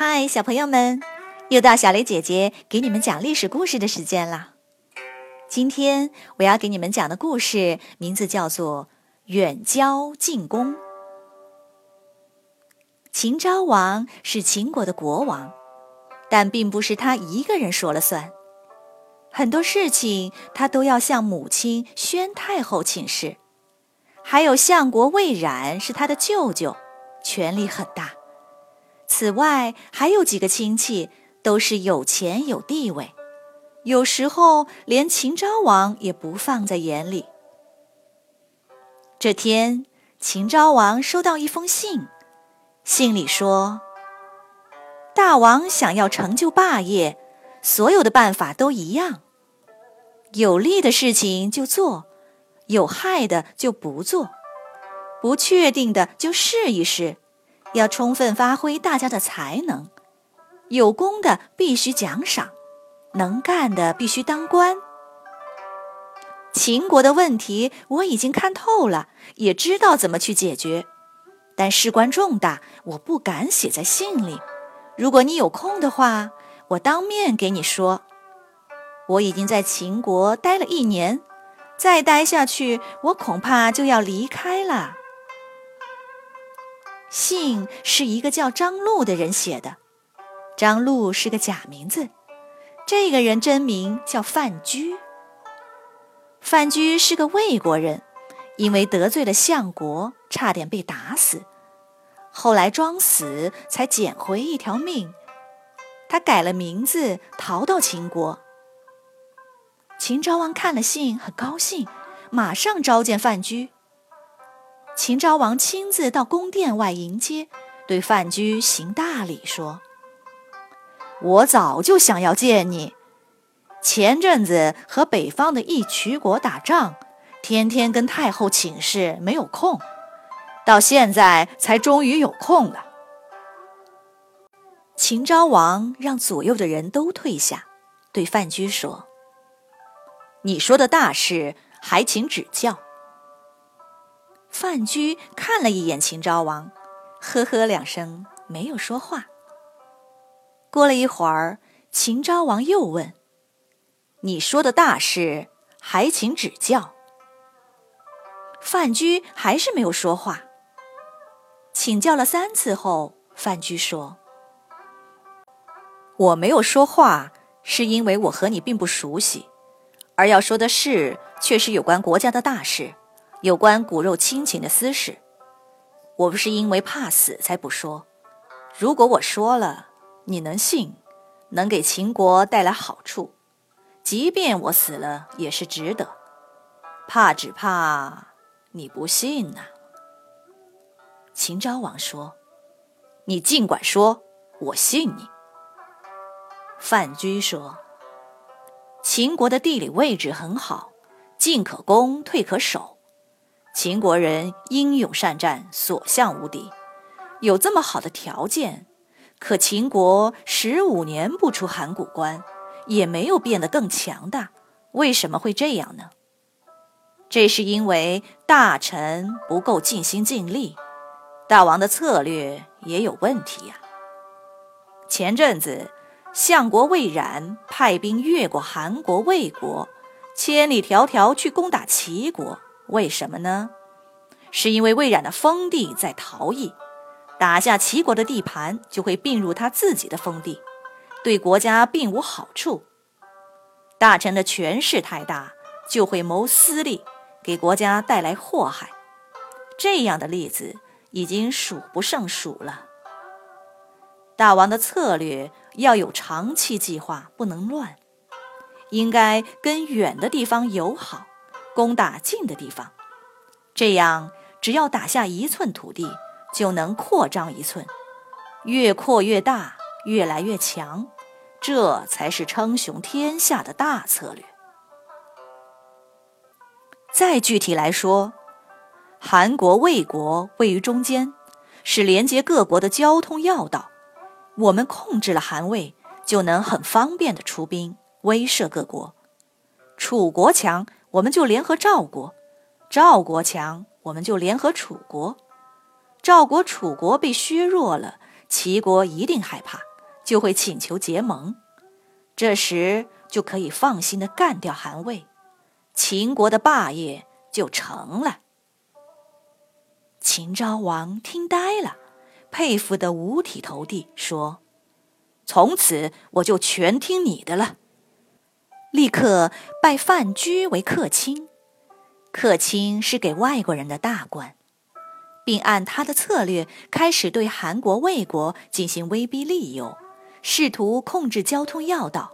嗨，小朋友们，又到小雷姐姐给你们讲历史故事的时间了。今天我要给你们讲的故事名字叫做《远交近攻》。秦昭王是秦国的国王，但并不是他一个人说了算，很多事情他都要向母亲宣太后请示，还有相国魏冉是他的舅舅，权力很大。此外，还有几个亲戚都是有钱有地位，有时候连秦昭王也不放在眼里。这天，秦昭王收到一封信，信里说：“大王想要成就霸业，所有的办法都一样，有利的事情就做，有害的就不做，不确定的就试一试。”要充分发挥大家的才能，有功的必须奖赏，能干的必须当官。秦国的问题我已经看透了，也知道怎么去解决，但事关重大，我不敢写在信里。如果你有空的话，我当面给你说。我已经在秦国待了一年，再待下去，我恐怕就要离开了。信是一个叫张禄的人写的，张禄是个假名字，这个人真名叫范雎。范雎是个魏国人，因为得罪了相国，差点被打死，后来装死才捡回一条命。他改了名字，逃到秦国。秦昭王看了信，很高兴，马上召见范雎。秦昭王亲自到宫殿外迎接，对范雎行大礼，说：“我早就想要见你。前阵子和北方的义渠国打仗，天天跟太后请示，没有空，到现在才终于有空了。”秦昭王让左右的人都退下，对范雎说：“你说的大事，还请指教。”范雎看了一眼秦昭王，呵呵两声，没有说话。过了一会儿，秦昭王又问：“你说的大事，还请指教。”范雎还是没有说话。请教了三次后，范雎说：“我没有说话，是因为我和你并不熟悉，而要说的事，却是有关国家的大事。”有关骨肉亲情的私事，我不是因为怕死才不说。如果我说了，你能信，能给秦国带来好处，即便我死了也是值得。怕只怕你不信呐。秦昭王说：“你尽管说，我信你。”范雎说：“秦国的地理位置很好，进可攻，退可守。”秦国人英勇善战，所向无敌，有这么好的条件，可秦国十五年不出函谷关，也没有变得更强大，为什么会这样呢？这是因为大臣不够尽心尽力，大王的策略也有问题呀。前阵子，相国魏冉派兵越过韩国、魏国，千里迢迢去攻打齐国。为什么呢？是因为魏冉的封地在陶邑，打下齐国的地盘就会并入他自己的封地，对国家并无好处。大臣的权势太大，就会谋私利，给国家带来祸害。这样的例子已经数不胜数了。大王的策略要有长期计划，不能乱，应该跟远的地方友好。攻打近的地方，这样只要打下一寸土地，就能扩张一寸，越扩越大，越来越强，这才是称雄天下的大策略。再具体来说，韩国、魏国位于中间，是连接各国的交通要道。我们控制了韩魏，就能很方便的出兵威慑各国。楚国强。我们就联合赵国，赵国强，我们就联合楚国。赵国、楚国被削弱了，齐国一定害怕，就会请求结盟，这时就可以放心的干掉韩魏，秦国的霸业就成了。秦昭王听呆了，佩服的五体投地，说：“从此我就全听你的了。”立刻拜范雎为客卿，客卿是给外国人的大官，并按他的策略开始对韩国、魏国进行威逼利诱，试图控制交通要道。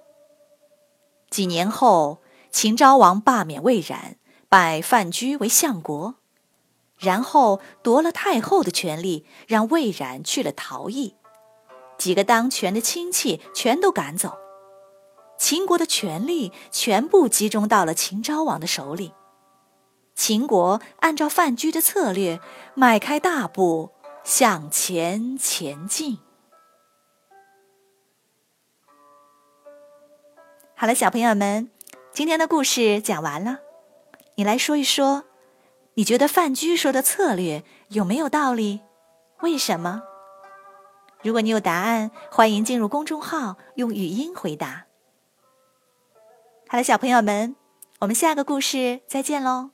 几年后，秦昭王罢免魏冉，拜范雎为相国，然后夺了太后的权力，让魏冉去了陶邑，几个当权的亲戚全都赶走。秦国的权力全部集中到了秦昭王的手里。秦国按照范雎的策略，迈开大步向前前进。好了，小朋友们，今天的故事讲完了。你来说一说，你觉得范雎说的策略有没有道理？为什么？如果你有答案，欢迎进入公众号用语音回答。好了，小朋友们，我们下个故事再见喽。